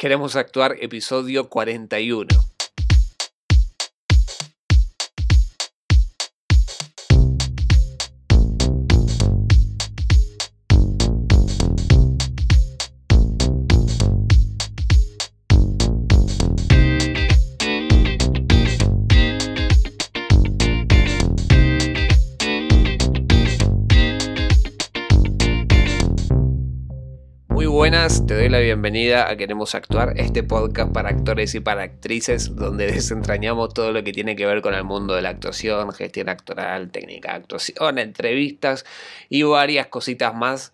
Queremos actuar episodio 41. Te doy la bienvenida a Queremos Actuar, este podcast para actores y para actrices donde desentrañamos todo lo que tiene que ver con el mundo de la actuación, gestión actoral, técnica de actuación, entrevistas y varias cositas más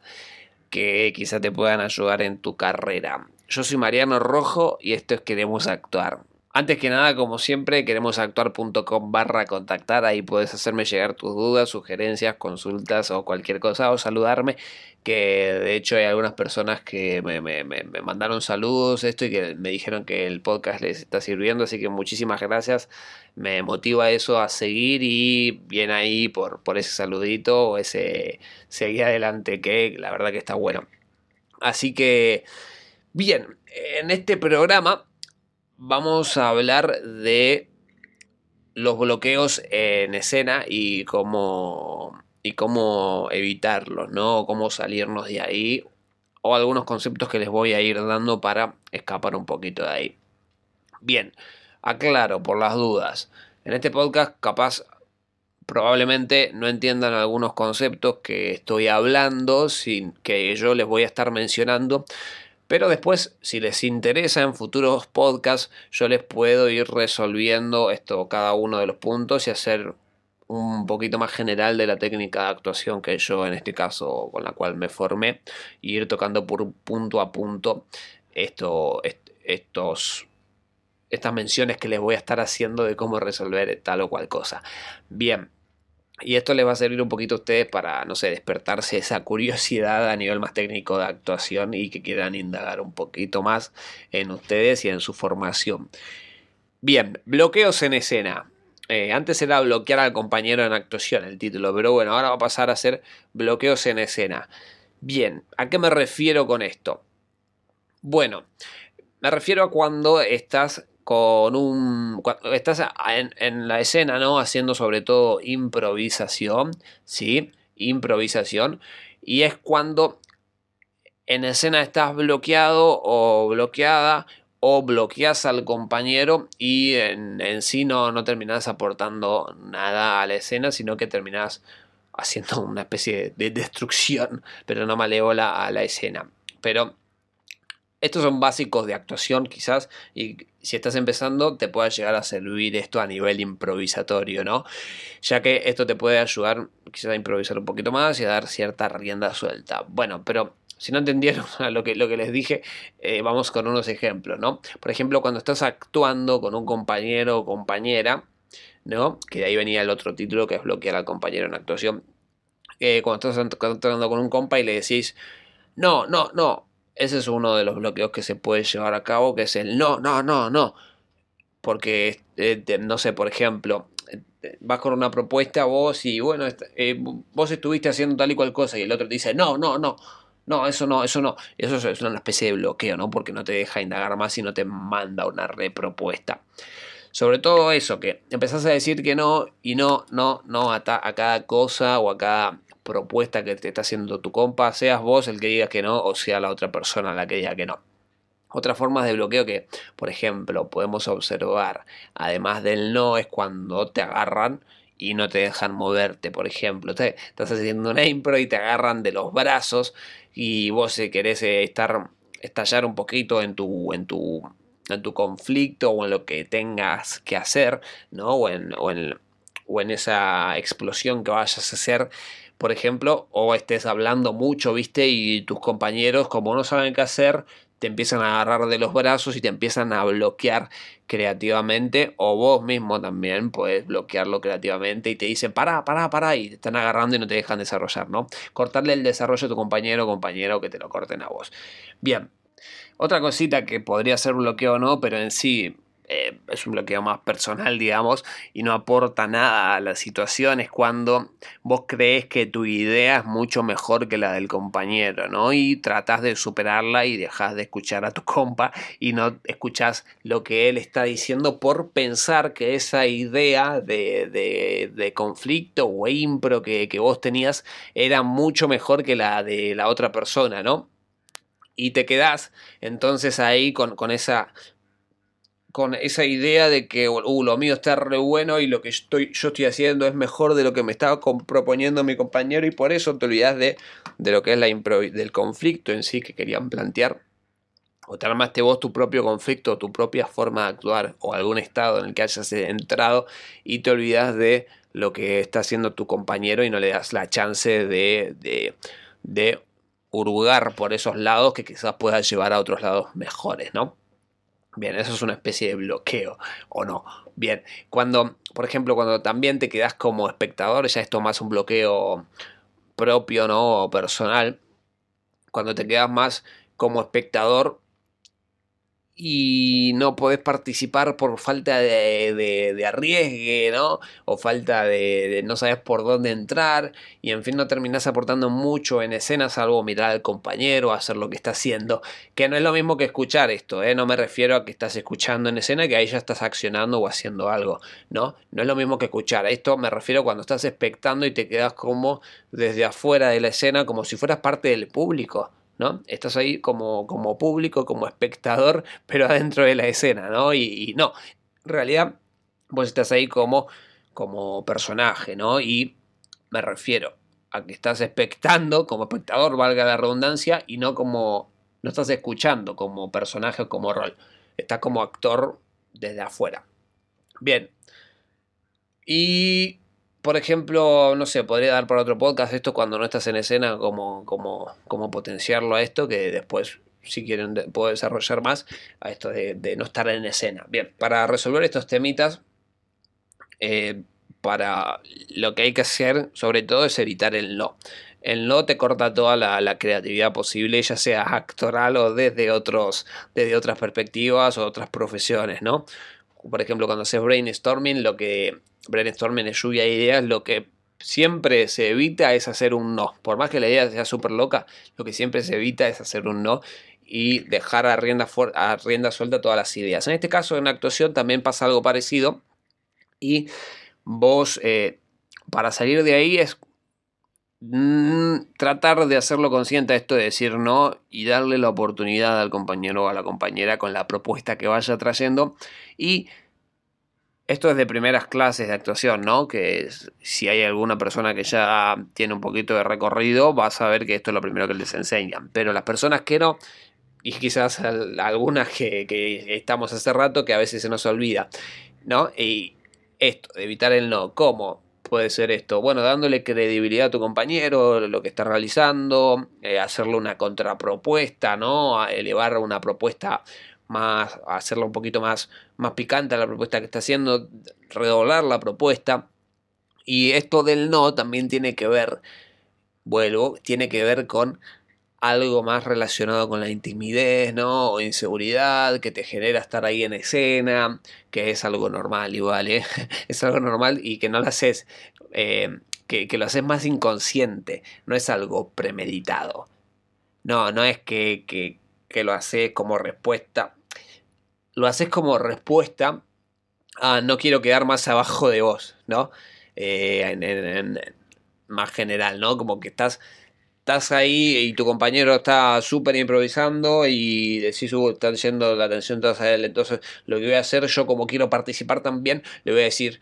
que quizá te puedan ayudar en tu carrera. Yo soy Mariano Rojo y esto es Queremos Actuar. Antes que nada, como siempre, queremos actuar.com barra contactar. Ahí puedes hacerme llegar tus dudas, sugerencias, consultas o cualquier cosa o saludarme. Que de hecho hay algunas personas que me, mandaron saludos, esto y que me dijeron que el podcast les está sirviendo. Así que muchísimas gracias. Me motiva eso a seguir y bien ahí por, por ese saludito o ese seguir adelante que la verdad que está bueno. Así que, bien, en este programa vamos a hablar de los bloqueos en escena y cómo, y cómo evitarlos, ¿no? Cómo salirnos de ahí o algunos conceptos que les voy a ir dando para escapar un poquito de ahí. Bien, aclaro por las dudas. En este podcast capaz probablemente no entiendan algunos conceptos que estoy hablando, sin que yo les voy a estar mencionando pero después, si les interesa en futuros podcasts, yo les puedo ir resolviendo esto, cada uno de los puntos y hacer un poquito más general de la técnica de actuación que yo en este caso con la cual me formé y ir tocando por punto a punto esto, estos estas menciones que les voy a estar haciendo de cómo resolver tal o cual cosa. Bien, y esto les va a servir un poquito a ustedes para, no sé, despertarse esa curiosidad a nivel más técnico de actuación y que quieran indagar un poquito más en ustedes y en su formación. Bien, bloqueos en escena. Eh, antes era bloquear al compañero en actuación el título, pero bueno, ahora va a pasar a ser bloqueos en escena. Bien, ¿a qué me refiero con esto? Bueno, me refiero a cuando estás con un... estás en, la escena, ¿no? Haciendo sobre todo improvisación, ¿sí? Improvisación. Y es cuando en escena estás bloqueado o bloqueada o bloqueas al compañero y en, sí no, no terminas aportando nada a la escena, sino que terminas haciendo una especie de destrucción, pero no malévola a la escena. Pero estos son básicos de actuación quizás y si estás empezando te pueda llegar a servir esto a nivel improvisatorio, ¿no? Ya que esto te puede ayudar quizás a improvisar un poquito más y a dar cierta rienda suelta. Bueno, pero si no entendieron lo que, lo que les dije, eh, vamos con unos ejemplos, ¿no? Por ejemplo, cuando estás actuando con un compañero o compañera, ¿no? Que de ahí venía el otro título que es bloquear al compañero en actuación. Eh, cuando estás actuando con un compa y le decís, no, no, no, ese es uno de los bloqueos que se puede llevar a cabo, que es el no, no, no, no. Porque, eh, no sé, por ejemplo, eh, vas con una propuesta vos y bueno, eh, vos estuviste haciendo tal y cual cosa y el otro te dice, no, no, no, no, eso no, eso no. Eso es una especie de bloqueo, ¿no? Porque no te deja indagar más y no te manda una repropuesta. Sobre todo eso, que empezás a decir que no y no, no, no a, a cada cosa o a cada propuesta que te está haciendo tu compa, seas vos el que digas que no o sea la otra persona la que diga que no. Otras formas de bloqueo que, por ejemplo, podemos observar, además del no, es cuando te agarran y no te dejan moverte. Por ejemplo, te, estás haciendo una impro y te agarran de los brazos y vos querés eh, estar, estallar un poquito en tu, en tu, en tu conflicto o en lo que tengas que hacer, ¿no? O en, o en, o en esa explosión que vayas a hacer por ejemplo, o estés hablando mucho, viste, y tus compañeros, como no saben qué hacer, te empiezan a agarrar de los brazos y te empiezan a bloquear creativamente, o vos mismo también puedes bloquearlo creativamente y te dicen, para, para, para, y te están agarrando y no te dejan desarrollar, ¿no? Cortarle el desarrollo a tu compañero o compañero que te lo corten a vos. Bien, otra cosita que podría ser bloqueo o no, pero en sí eh, es un bloqueo más personal, digamos, y no aporta nada a la situación, es cuando vos crees que tu idea es mucho mejor que la del compañero, ¿no? Y tratas de superarla y dejas de escuchar a tu compa y no escuchas lo que él está diciendo por pensar que esa idea de, de, conflicto o impro que, que vos tenías era mucho mejor que la de la otra persona, ¿no? y te quedás entonces ahí con, con, esa con esa idea de que uh, lo mío está re bueno y lo que estoy, yo estoy haciendo es mejor de lo que me estaba proponiendo mi compañero y por eso te olvidas de, de lo que es la del conflicto en sí que querían plantear. O te armaste vos tu propio conflicto, tu propia forma de actuar o algún estado en el que hayas entrado y te olvidas de lo que está haciendo tu compañero y no le das la chance de, de, de hurgar por esos lados que quizás puedas llevar a otros lados mejores, ¿no? Bien, eso es una especie de bloqueo, ¿o no? Bien, cuando, por ejemplo, cuando también te quedas como espectador, ya esto más un bloqueo propio, ¿no? O personal. Cuando te quedas más como espectador, y no podés participar por falta de, de, arriesgue, ¿no? O falta de, no sabes por dónde entrar y en fin no terminás aportando mucho en escena salvo mirar al compañero, hacer lo que está haciendo, que no es lo mismo que escuchar esto, ¿eh? No me refiero a que estás escuchando en escena que ahí ya estás accionando o haciendo algo, ¿no? No es lo mismo que escuchar, esto me refiero cuando estás expectando y te quedas como desde afuera de la escena como si fueras parte del público, ¿no? Estás ahí como, como público, como espectador, pero adentro de la escena, ¿no? Y, no, en realidad vos estás ahí como, como personaje, ¿no? Y me refiero a que estás expectando como espectador, valga la redundancia, y no como, no estás escuchando como personaje o como rol, estás como actor desde afuera. Bien. Y por ejemplo, no sé, podría dar para otro podcast esto cuando no estás en escena, como, como, como potenciarlo a esto, que después, si quieren, puedo desarrollar más a esto de, no estar en escena. Bien, para resolver estos temitas, eh, para lo que hay que hacer, sobre todo, es evitar el no. El no te corta toda la, creatividad posible, ya sea actoral o desde, otros, desde otras perspectivas o otras profesiones, ¿no? Por ejemplo, cuando haces brainstorming, lo que brainstorming es lluvia de ideas, lo que siempre se evita es hacer un no. Por más que la idea sea súper loca, lo que siempre se evita es hacer un no y dejar a rienda, a suelta todas las ideas. En este caso, en actuación también pasa algo parecido y vos, eh, para salir de ahí es mm, tratar de hacerlo consciente a esto de decir no y darle la oportunidad al compañero o a la compañera con la propuesta que vaya trayendo y esto es de primeras clases de actuación, ¿no? Que si hay alguna persona que ya tiene un poquito de recorrido, va a saber que esto es lo primero que les enseñan. Pero las personas que no, y quizás algunas que, estamos hace rato, que a veces se nos olvida, ¿no? Y esto, evitar el no, ¿cómo? Puede ser esto, bueno, dándole credibilidad a tu compañero, lo que está realizando, eh, hacerle una contrapropuesta, ¿no? elevar una propuesta más, hacerla un poquito más, más picante la propuesta que está haciendo, redoblar la propuesta. Y esto del no también tiene que ver, vuelvo, tiene que ver con algo más relacionado con la intimidez, ¿no? O inseguridad que te genera estar ahí en escena, que es algo normal igual, ¿eh? Es algo normal y que no lo haces, eh, que, que, lo haces más inconsciente, no es algo premeditado. No, no es que, que lo haces como respuesta lo haces como respuesta a no quiero quedar más abajo de vos, ¿no? Eh, más general, ¿no? Como que estás, estás ahí y tu compañero está súper improvisando y decís, uh, están yendo la atención toda a él. Entonces, lo que voy a hacer yo, como quiero participar también, le voy a decir,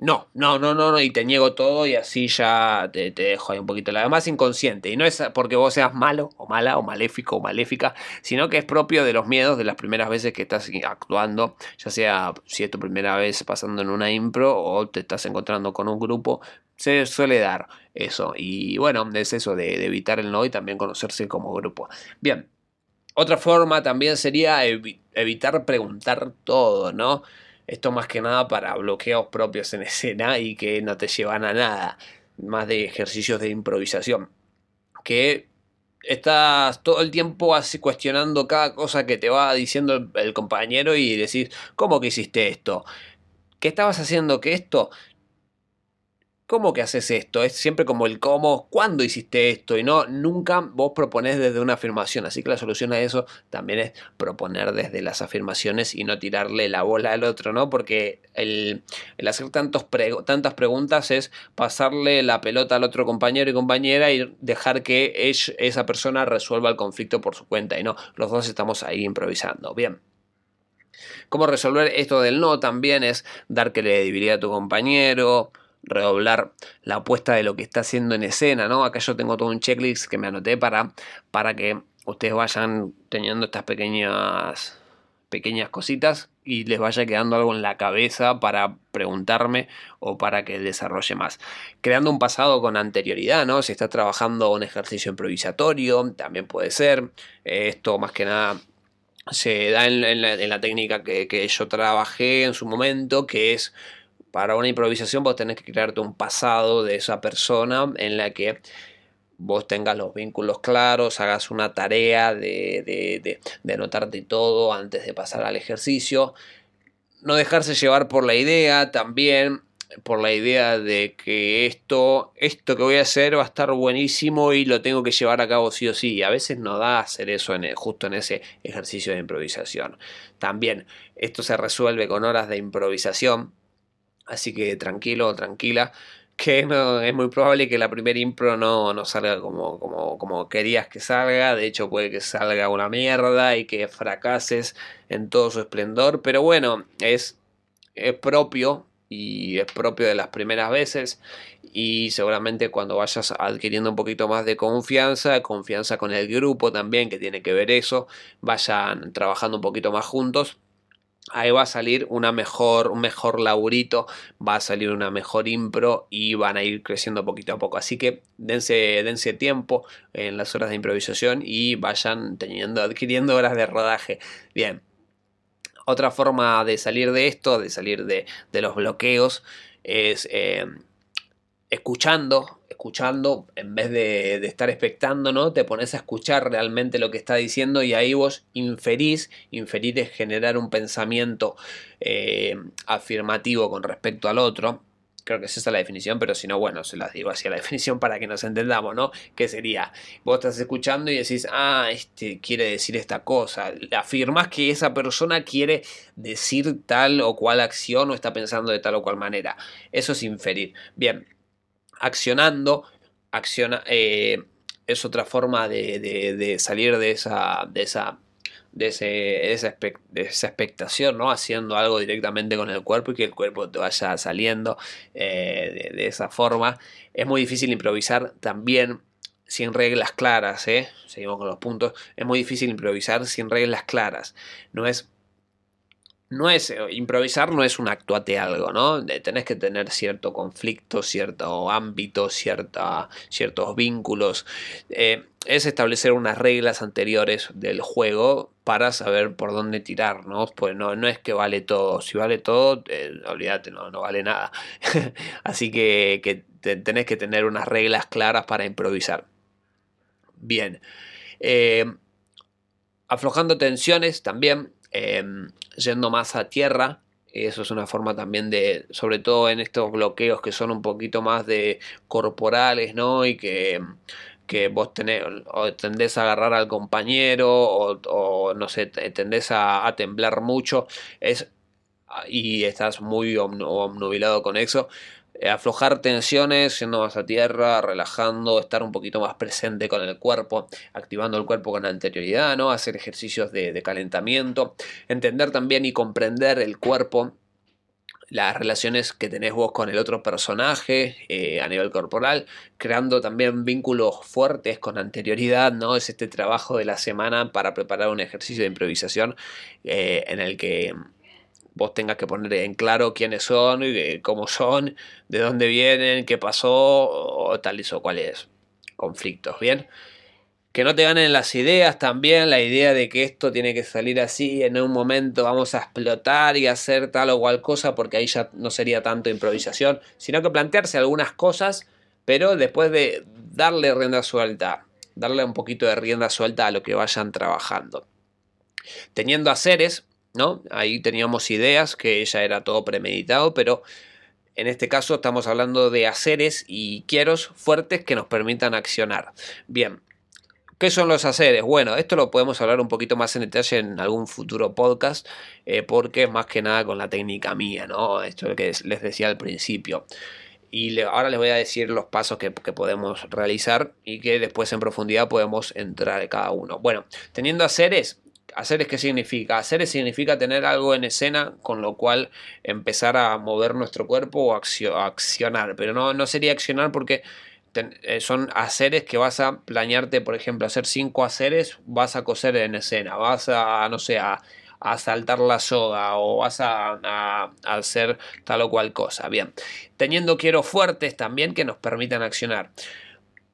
no, no, no, no, y te niego todo y así ya te, dejo ahí un poquito. La demás inconsciente. Y no es porque vos seas malo o mala o maléfico o maléfica, sino que es propio de los miedos de las primeras veces que estás actuando, ya sea si es tu primera vez pasando en una impro o te estás encontrando con un grupo. Se suele dar eso. Y bueno, es eso de, evitar el no y también conocerse como grupo. Bien, otra forma también sería evitar preguntar todo, ¿no? Esto más que nada para bloqueos propios en escena y que no te llevan a nada, más de ejercicios de improvisación. Que estás todo el tiempo así cuestionando cada cosa que te va diciendo el, compañero y decís, ¿cómo que hiciste esto? ¿Qué estabas haciendo que esto? ¿Cómo que haces esto? Es siempre como el cómo, ¿cuándo hiciste esto? Y no, nunca vos proponés desde una afirmación. Así que la solución a eso también es proponer desde las afirmaciones y no tirarle la bola al otro, ¿no? Porque el, hacer tantos tantas preguntas es pasarle la pelota al otro compañero y compañera y dejar que esa persona resuelva el conflicto por su cuenta. Y no, los dos estamos ahí improvisando. Bien. ¿Cómo resolver esto del no? También es dar credibilidad a tu compañero, redoblar la apuesta de lo que está haciendo en escena, ¿no? Acá yo tengo todo un checklist que me anoté para, para que ustedes vayan teniendo estas pequeñas, pequeñas cositas y les vaya quedando algo en la cabeza para preguntarme o para que desarrolle más. Creando un pasado con anterioridad, ¿no? Si está trabajando un ejercicio improvisatorio, también puede ser. Esto más que nada se da en, la, técnica que, que, yo trabajé en su momento, que es para una improvisación vos tenés que crearte un pasado de esa persona en la que vos tengas los vínculos claros, hagas una tarea de, de, de, anotarte todo antes de pasar al ejercicio. No dejarse llevar por la idea también, por la idea de que esto, esto que voy a hacer va a estar buenísimo y lo tengo que llevar a cabo sí o sí. A veces no da hacer eso justo en ese ejercicio de improvisación. También esto se resuelve con horas de improvisación Así que tranquilo, tranquila, que es muy probable que la primera impro no, salga como, querías que salga. De hecho, puede que salga una mierda y que fracases en todo su esplendor. Pero bueno, es propio y es propio de las primeras veces. Y seguramente cuando vayas adquiriendo un poquito más de confianza, confianza con el grupo también, que tiene que ver eso, vayan trabajando un poquito más juntos ahí va a salir una mejor, un mejor laburito, va a salir una mejor impro y van a ir creciendo poquito a poco. Así que dense, dense tiempo en las horas de improvisación y vayan teniendo, adquiriendo horas de rodaje. Bien. Otra forma de salir de esto, de salir de, los bloqueos, es eh, escuchando, escuchando, en vez de, estar expectando, ¿no? Te pones a escuchar realmente lo que está diciendo y ahí vos inferís, inferir es generar un pensamiento eh, afirmativo con respecto al otro. Creo que es esa la definición, pero si no, bueno, se las digo así a la definición para que nos entendamos, ¿no? Que sería, vos estás escuchando y decís, ah, este quiere decir esta cosa. Afirmás que esa persona quiere decir tal o cual acción o está pensando de tal o cual manera. Eso es inferir. Bien, accionando, acciona, eh, es otra forma de, salir de esa, de esa, de, ese, esa, expectación, ¿no? Haciendo algo directamente con el cuerpo y que el cuerpo te vaya saliendo eh, de, esa forma. Es muy difícil improvisar también sin reglas claras, ¿eh? Seguimos con los puntos. Es muy difícil improvisar sin reglas claras. No es no es eh, improvisar no es un actuate algo, ¿no? Tenés que tener cierto conflicto, cierto ámbito, cierta, ciertos vínculos. Eh, es establecer unas reglas anteriores del juego para saber por dónde tirar, ¿no? Pues no, no es que vale todo. Si vale todo, eh, olvídate, no, no vale nada. Así que, que tenés que tener unas reglas claras para improvisar. Bien. aflojando tensiones también Em, yendo más a tierra. Eso es una forma también de, sobre todo en estos bloqueos que son un poquito más de corporales, ¿no? Y que, que vos tenés, o tendés a agarrar al compañero, o, no sé, tendés a, temblar mucho, es, y estás muy obnubilado con eso. Eh, aflojar tensiones, yendo más a tierra, relajando, estar un poquito más presente con el cuerpo, activando el cuerpo con anterioridad, ¿no? Hacer ejercicios de, calentamiento, entender también y comprender el cuerpo las relaciones que tenés vos con el otro personaje eh, a nivel corporal, creando también vínculos fuertes con anterioridad, ¿no? Es este trabajo de la semana para preparar un ejercicio de improvisación eh, en el que vos tengas que poner en claro quiénes son, y cómo son, de dónde vienen, qué pasó, o tales o cuáles conflictos, ¿bien? Que no te ganen las ideas también, la idea de que esto tiene que salir así, en un momento vamos a explotar y hacer tal o cual cosa, porque ahí ya no sería tanto improvisación, sino que plantearse algunas cosas, pero después de darle rienda suelta darle un poquito de rienda suelta a lo que vayan trabajando. Teniendo haceres, ¿no? Ahí teníamos ideas, que ya era todo premeditado, pero en este caso estamos hablando de haceres y quieros fuertes que nos permitan accionar. Bien, ¿Qué son los haceres? Bueno, esto lo podemos hablar un poquito más en detalle en algún futuro podcast, eh, porque es más que nada con la técnica mía, ¿no? Esto es lo que les decía al principio. Y ahora les voy a decir los pasos que, que, podemos realizar y que después en profundidad podemos entrar cada uno. Bueno, teniendo haceres, ¿haceres qué significa? Haceres significa tener algo en escena con lo cual empezar a mover nuestro cuerpo o accionar. Pero no, no sería accionar porque eh, son haceres que vas a planearte, por ejemplo, hacer cinco haceres, vas a coser en escena, vas a, no sé, a, saltar la soga o vas a, hacer tal o cual cosa. Bien, teniendo quiero fuertes también que nos permitan accionar.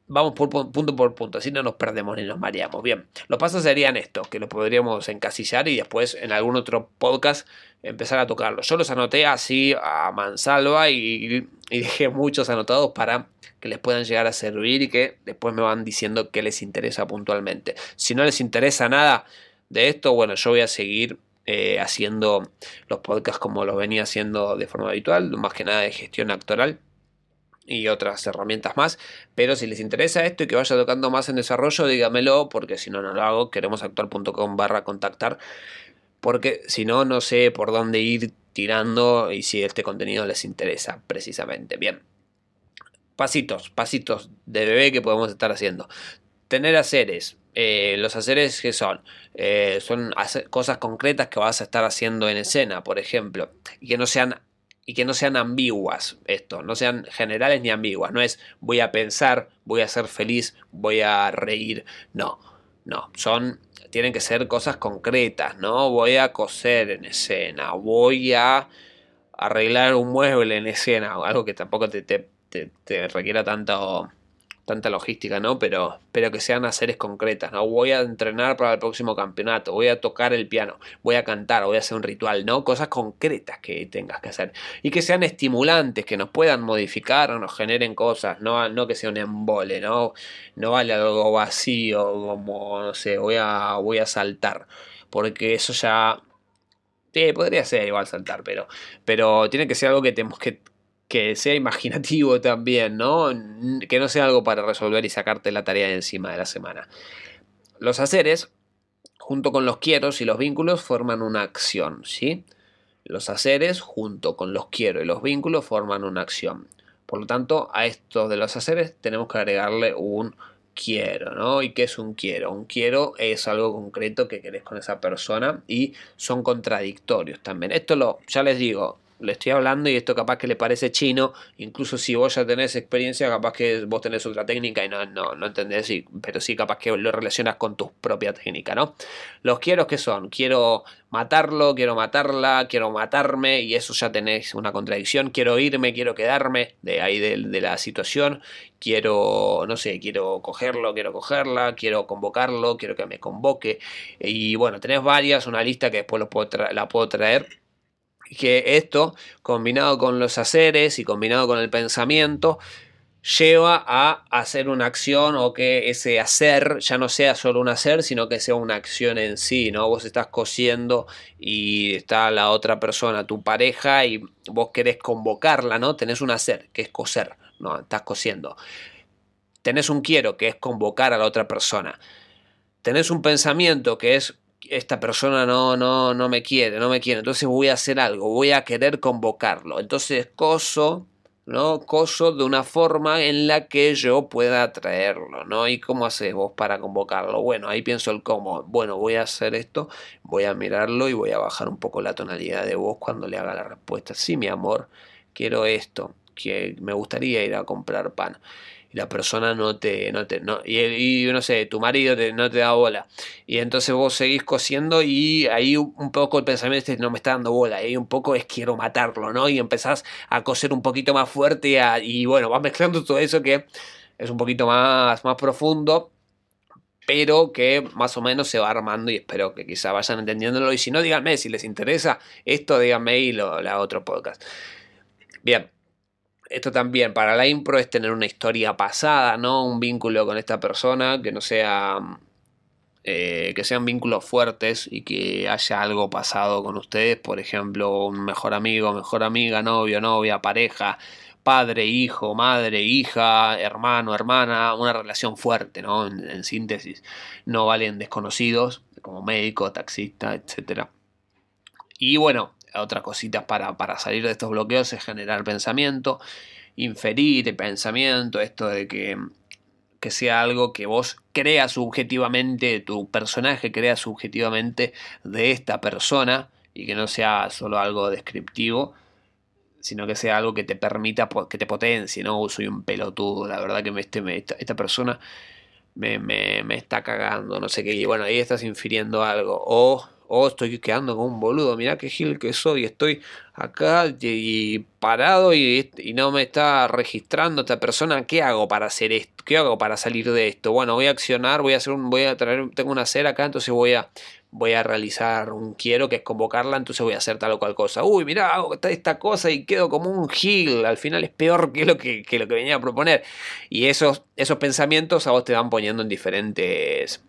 Vamos por punto por punto, así no nos perdemos ni nos mareamos. Bien, los pasos serían estos, que los podríamos encasillar y después en algún otro podcast empezar a tocarlos. Yo los anoté así a mansalva y, dejé muchos anotados para que les puedan llegar a servir y que después me van diciendo qué les interesa puntualmente. Si no les interesa nada de esto, bueno, yo voy a seguir eh, haciendo los podcasts como los venía haciendo de forma habitual, más que nada de gestión actoral y otras herramientas más. Pero si les interesa esto y que vaya tocando más en desarrollo, dígamelo, porque si no, no lo hago. Queremos actuar.com barra contactar, porque si no, no sé por dónde ir tirando y si este contenido les interesa precisamente. Bien pasitos, pasitos de bebé que podemos estar haciendo. Tener haceres. Eh, los haceres que son, eh, son cosas concretas que vas a estar haciendo en escena, por ejemplo, y que no sean y que no sean ambiguas esto, no sean generales ni ambiguas. No es voy a pensar, voy a ser feliz, voy a reír. No, no, son tienen que ser cosas concretas, ¿no? Voy a coser en escena, voy a arreglar un mueble en escena, algo que tampoco te, te te, requiera tanto, tanta logística, ¿no? Pero, pero que sean haceres concretas, ¿no? Voy a entrenar para el próximo campeonato, voy a tocar el piano, voy a cantar, voy a hacer un ritual, ¿no? Cosas concretas que tengas que hacer. Y que sean estimulantes, que nos puedan modificar o nos generen cosas, no, no que sea un embole, ¿no? No vale algo vacío, como, no sé, voy a, voy a saltar. Porque eso ya Sí, podría ser igual saltar, pero, pero tiene que ser algo que tenemos que, que sea imaginativo también, ¿no? Que no sea algo para resolver y sacarte la tarea de encima de la semana. Los haceres, junto con los quieros y los vínculos, forman una acción, ¿sí? Los haceres, junto con los quiero y los vínculos, forman una acción. Por lo tanto, a estos de los haceres tenemos que agregarle un quiero, ¿no? ¿Y qué es un quiero? Un quiero es algo concreto que querés con esa persona y son contradictorios también. Esto lo, ya les digo, le estoy hablando y esto capaz que le parece chino, incluso si vos ya tenés experiencia, capaz que vos tenés otra técnica y no, no, no entendés, pero sí capaz que lo relacionas con tu propia técnica, ¿no? Los quiero que son, quiero matarlo, quiero matarla, quiero matarme y eso ya tenés una contradicción, quiero irme, quiero quedarme de ahí de, la situación, quiero, no sé, quiero cogerlo, quiero cogerla, quiero convocarlo, quiero que me convoque y bueno, tenés varias, una lista que después lo puedo la puedo traer que esto, combinado con los haceres y combinado con el pensamiento, lleva a hacer una acción o que ese hacer ya no sea solo un hacer, sino que sea una acción en sí, ¿no? Vos estás cosiendo y está la otra persona, tu pareja, y vos querés convocarla, ¿no? Tenés un hacer, que es coser, ¿no? Estás cosiendo. Tenés un quiero, que es convocar a la otra persona. Tenés un pensamiento, que es esta persona no, no, no me quiere, no me quiere, entonces voy a hacer algo, voy a querer convocarlo. Entonces coso, ¿no? Coso de una forma en la que yo pueda atraerlo, ¿no? ¿Y cómo haces vos para convocarlo? Bueno, ahí pienso el cómo. Bueno, voy a hacer esto, voy a mirarlo y voy a bajar un poco la tonalidad de voz cuando le haga la respuesta. Sí, mi amor, quiero esto, que me gustaría ir a comprar pan la persona no te, no te, no, y, no sé, tu marido no te da bola. Y entonces vos seguís cosiendo y ahí un poco el pensamiento es no me está dando bola, y un poco es quiero matarlo, ¿no? Y empezás a coser un poquito más fuerte y, bueno, vas mezclando todo eso que es un poquito más, más profundo pero que más o menos se va armando y espero que quizá vayan entendiéndolo. Y si no, díganme, si les interesa esto, díganme y lo, la otro podcast. Bien, esto también para la impro es tener una historia pasada, ¿no? Un vínculo con esta persona que no sea. Eh, que sean vínculos fuertes y que haya algo pasado con ustedes, por ejemplo, un mejor amigo, mejor amiga, novio, novia, pareja, padre, hijo, madre, hija, hermano, hermana, una relación fuerte, ¿no? En, síntesis, no valen desconocidos, como médico, taxista, etc. Y bueno, otras cositas para, para salir de estos bloqueos es generar pensamiento, inferir pensamiento, esto de que, que sea algo que vos creas subjetivamente, tu personaje crea subjetivamente de esta persona y que no sea solo algo descriptivo, sino que sea algo que te permita, que te potencie, ¿no? Soy un pelotudo, la verdad que me, este, esta, esta, persona me, me, me, está cagando, no sé qué, y bueno, ahí estás infiriendo algo, o oh, estoy quedando como un boludo, mirá qué gil que soy, estoy acá y, parado y, no me está registrando esta persona, ¿qué hago para hacer esto? ¿Qué hago para salir de esto? Bueno, voy a accionar, voy a hacer un, voy a traer, tengo una cera acá, entonces voy a, voy a realizar un quiero, que es convocarla, entonces voy a hacer tal o cual cosa. Uy, mirá, hago esta cosa y quedo como un gil, al final es peor que lo que, que lo que venía a proponer. Y esos, esos pensamientos a vos te van poniendo en diferentes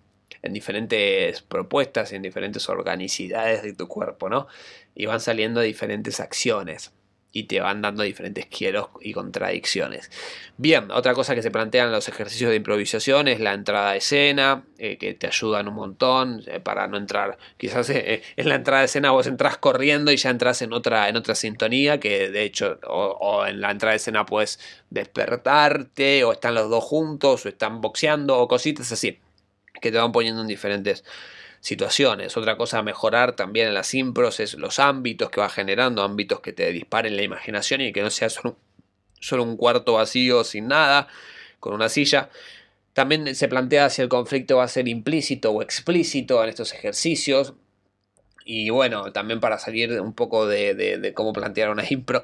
en diferentes propuestas, en diferentes organicidades de tu cuerpo, ¿no? Y van saliendo diferentes acciones y te van dando diferentes quieros y contradicciones. Bien, otra cosa que se plantean los ejercicios de improvisación es la entrada a escena, eh, que te ayudan un montón eh, para no entrar. Quizás eh, en la entrada de escena vos entras corriendo y ya entras en otra, en otra sintonía, que de hecho, o, en la entrada de escena puedes despertarte, o están los dos juntos, o están boxeando, o cositas así que te van poniendo en diferentes situaciones. Otra cosa a mejorar también en las impros es los ámbitos que va generando, ámbitos que te disparen la imaginación y que no sea solo, un cuarto vacío sin nada, con una silla. También se plantea si el conflicto va a ser implícito o explícito en estos ejercicios. Y bueno, también para salir un poco de, cómo plantear una impro,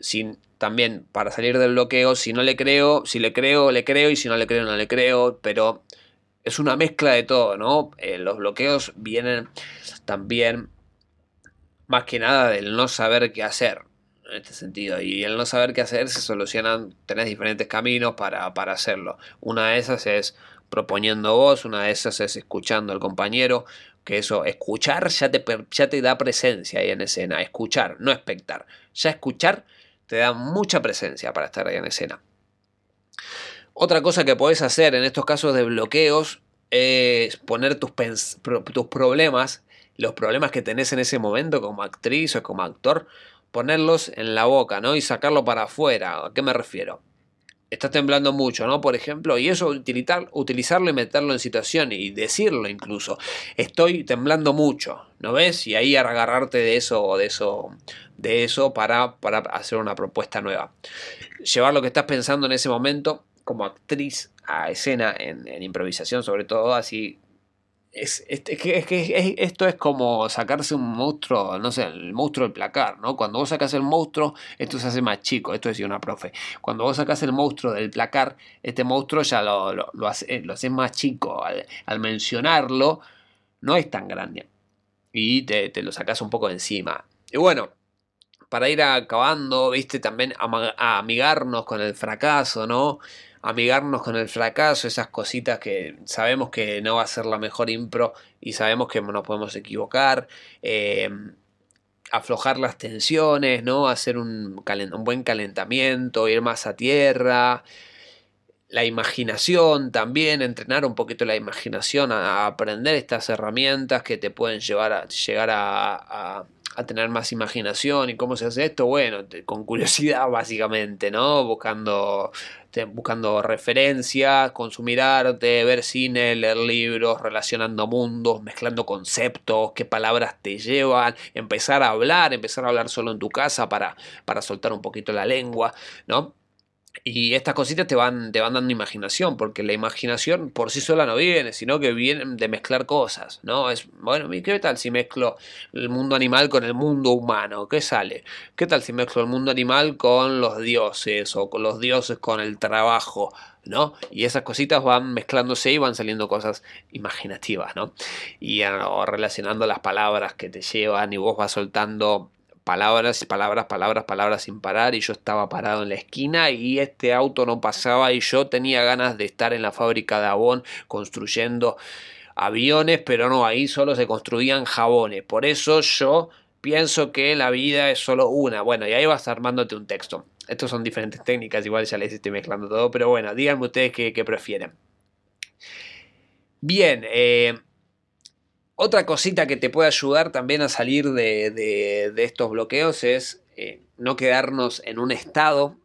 sin, también para salir del bloqueo, si no le creo, si le creo, le creo, y si no le creo, no le creo, pero es una mezcla de todo, ¿no? Eh, los bloqueos vienen también más que nada del no saber qué hacer en este sentido. Y el no saber qué hacer se solucionan, tenés diferentes caminos para, para hacerlo. Una de esas es proponiendo vos, una de esas es escuchando al compañero, que eso, escuchar ya te, ya te da presencia ahí en escena, escuchar, no expectar. Ya escuchar te da mucha presencia para estar ahí en escena. Otra cosa que podés hacer en estos casos de bloqueos es poner tus, tus problemas, los problemas que tenés en ese momento como actriz o como actor, ponerlos en la boca, ¿no? Y sacarlo para afuera. ¿A qué me refiero? Estás temblando mucho, ¿no? Por ejemplo, y eso utilizar, utilizarlo y meterlo en situación y decirlo incluso. Estoy temblando mucho, ¿no ves? Y ahí agarrarte de eso o de eso, de eso para, para hacer una propuesta nueva. Llevar lo que estás pensando en ese momento como actriz a escena en, improvisación, sobre todo así. Es, es, que, esto es como sacarse un monstruo, no sé, el monstruo del placar, ¿no? Cuando vos sacas el monstruo, esto se hace más chico, esto decía una profe. Cuando vos sacas el monstruo del placar, este monstruo ya lo, lo, lo, hace, lo haces más chico. Al, mencionarlo, no es tan grande. Y te, te lo sacas un poco encima. Y bueno, para ir acabando, viste, también a amigarnos con el fracaso, ¿no? amigarnos con el fracaso, esas cositas que sabemos que no va a ser la mejor impro y sabemos que nos podemos equivocar. Eh, aflojar las tensiones, ¿no? Hacer un, un, buen calentamiento, ir más a tierra. La imaginación también, entrenar un poquito la imaginación, a, aprender estas herramientas que te pueden llevar a, llegar a, tener más imaginación y cómo se hace esto, bueno, con curiosidad básicamente, ¿no? Buscando, buscando referencias, consumir arte, ver cine, leer libros, relacionando mundos, mezclando conceptos, qué palabras te llevan, empezar a hablar, empezar a hablar solo en tu casa para, para soltar un poquito la lengua, ¿no? Y estas cositas te van, te van dando imaginación, porque la imaginación por sí sola no viene, sino que viene de mezclar cosas, ¿no? Es, bueno, ¿qué tal si mezclo el mundo animal con el mundo humano? ¿Qué sale? ¿Qué tal si mezclo el mundo animal con los dioses o con los dioses con el trabajo? ¿no? Y esas cositas van mezclándose y van saliendo cosas imaginativas, ¿no? Y relacionando las palabras que te llevan y vos vas soltando palabras, palabras, palabras, palabras sin parar y yo estaba parado en la esquina y este auto no pasaba y yo tenía ganas de estar en la fábrica de Avon construyendo aviones, pero no, ahí solo se construían jabones. Por eso yo pienso que la vida es solo una. Bueno, y ahí vas armándote un texto. Estos son diferentes técnicas, igual ya les estoy mezclando todo, pero bueno, díganme ustedes qué, prefieren. Bien, eh, otra cosita que te puede ayudar también a salir de, estos bloqueos es eh, no quedarnos en un estado.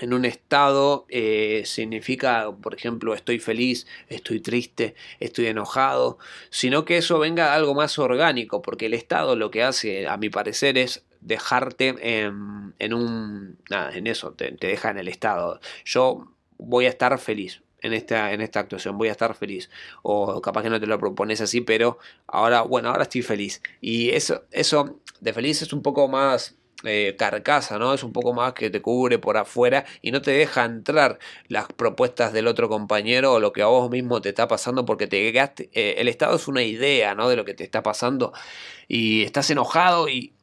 En un estado eh, significa, por ejemplo, estoy feliz, estoy triste, estoy enojado, sino que eso venga algo más orgánico, porque el estado lo que hace, a mi parecer, es dejarte en, un... Nada, en eso, te, te deja en el estado. Yo voy a estar feliz, en esta, en esta actuación, voy a estar feliz. O capaz que no te lo propones así, pero ahora, bueno, ahora estoy feliz. Y eso, eso de feliz es un poco más eh, carcasa, ¿no? Es un poco más que te cubre por afuera y no te deja entrar las propuestas del otro compañero o lo que a vos mismo te está pasando porque te quedaste, eh, el estado es una idea, ¿no? De lo que te está pasando y estás enojado y,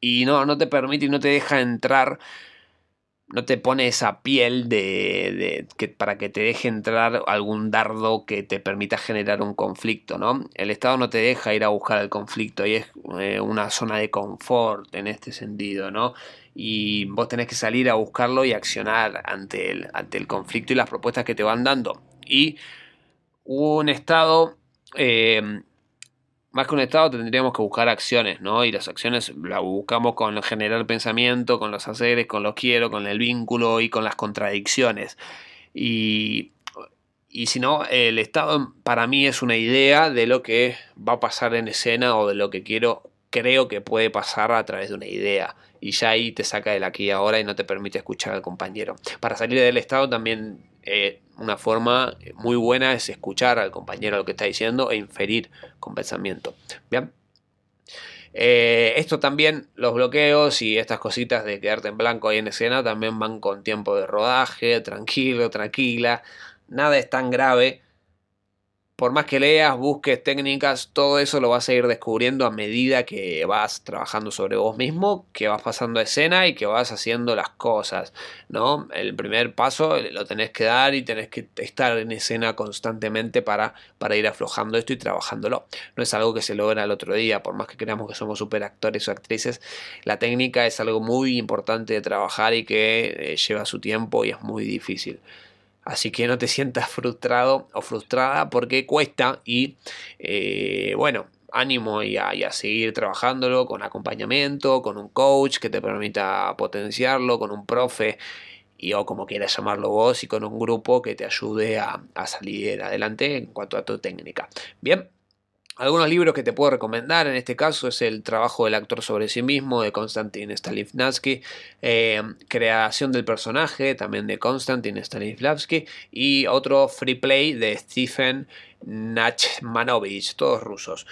y no, no te permite y no te deja entrar no te pone esa piel de, que, para que te deje entrar algún dardo que te permita generar un conflicto, ¿no? El Estado no te deja ir a buscar el conflicto y es eh, una zona de confort en este sentido, ¿no? Y vos tenés que salir a buscarlo y accionar ante el, ante el conflicto y las propuestas que te van dando. Y un Estado eh, más que un estado tendríamos que buscar acciones, ¿no? Y las acciones las buscamos con generar pensamiento, con los haceres, con los quiero, con el vínculo y con las contradicciones. Y, y si no, el estado para mí es una idea de lo que va a pasar en escena o de lo que quiero, creo que puede pasar a través de una idea. Y ya ahí te saca del aquí y ahora y no te permite escuchar al compañero. Para salir del estado también eh, una forma muy buena es escuchar al compañero lo que está diciendo e inferir con pensamiento. Bien. Eh, esto también, los bloqueos y estas cositas de quedarte en blanco ahí en escena también van con tiempo de rodaje, tranquilo, tranquila. Nada es tan grave por más que leas, busques técnicas, todo eso lo vas a ir descubriendo a medida que vas trabajando sobre vos mismo, que vas pasando escena y que vas haciendo las cosas, ¿no? El primer paso lo tenés que dar y tenés que estar en escena constantemente para, para ir aflojando esto y trabajándolo. No es algo que se logra al otro día, por más que creamos que somos super actores o actrices, la técnica es algo muy importante de trabajar y que eh, lleva su tiempo y es muy difícil. Así que no te sientas frustrado o frustrada porque cuesta y eh, bueno, ánimo y a, seguir trabajándolo con acompañamiento, con un coach que te permita potenciarlo, con un profe y o como quieras llamarlo vos y con un grupo que te ayude a, a salir adelante en cuanto a tu técnica. Bien. Algunos libros que te puedo recomendar en este caso es el trabajo del actor sobre sí mismo de Konstantin Stanislavski, eh, Creación del personaje también de Konstantin Stanislavski y otro Free Play de Stephen Nachmanovich, todos rusos.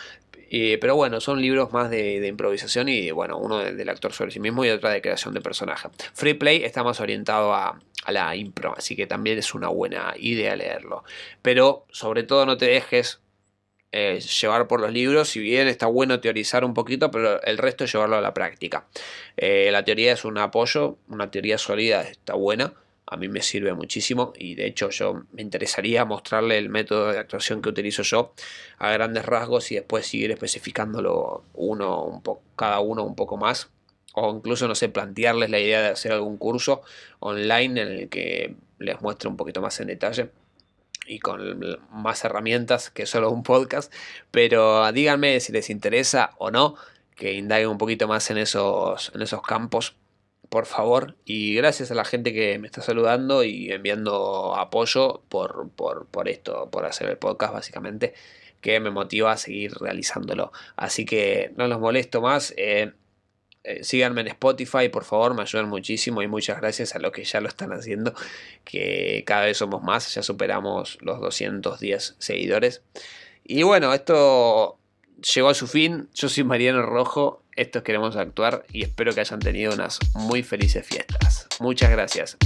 pero bueno, son libros más de, improvisación y bueno, uno del actor sobre sí mismo y otro de creación de personaje. Free Play está más orientado a, a la impro, así que también es una buena idea leerlo. Pero sobre todo no te dejes eh, llevar por los libros, si bien está bueno teorizar un poquito, pero el resto es llevarlo a la práctica. Eh, la teoría es un apoyo, una teoría sólida está buena, a mí me sirve muchísimo y de hecho yo me interesaría mostrarle el método de actuación que utilizo yo a grandes rasgos y después seguir especificándolo uno cada uno un poco más o incluso no sé plantearles la idea de hacer algún curso online en el que les muestre un poquito más en detalle y con más herramientas que solo un podcast. Pero díganme si les interesa o no que indaguen un poquito más en esos, en esos campos, por favor. Y gracias a la gente que me está saludando y enviando apoyo por, por, esto, por hacer el podcast básicamente, que me motiva a seguir realizándolo. Así que no los molesto más. Eh, eh, síganme en Spotify, por favor, me ayudan muchísimo y muchas gracias a los que ya lo están haciendo, que cada vez somos más, ya superamos los 210 seguidores. Y bueno, esto llegó a su fin, yo soy Mariano Rojo, estos queremos actuar y espero que hayan tenido unas muy felices fiestas. Muchas gracias.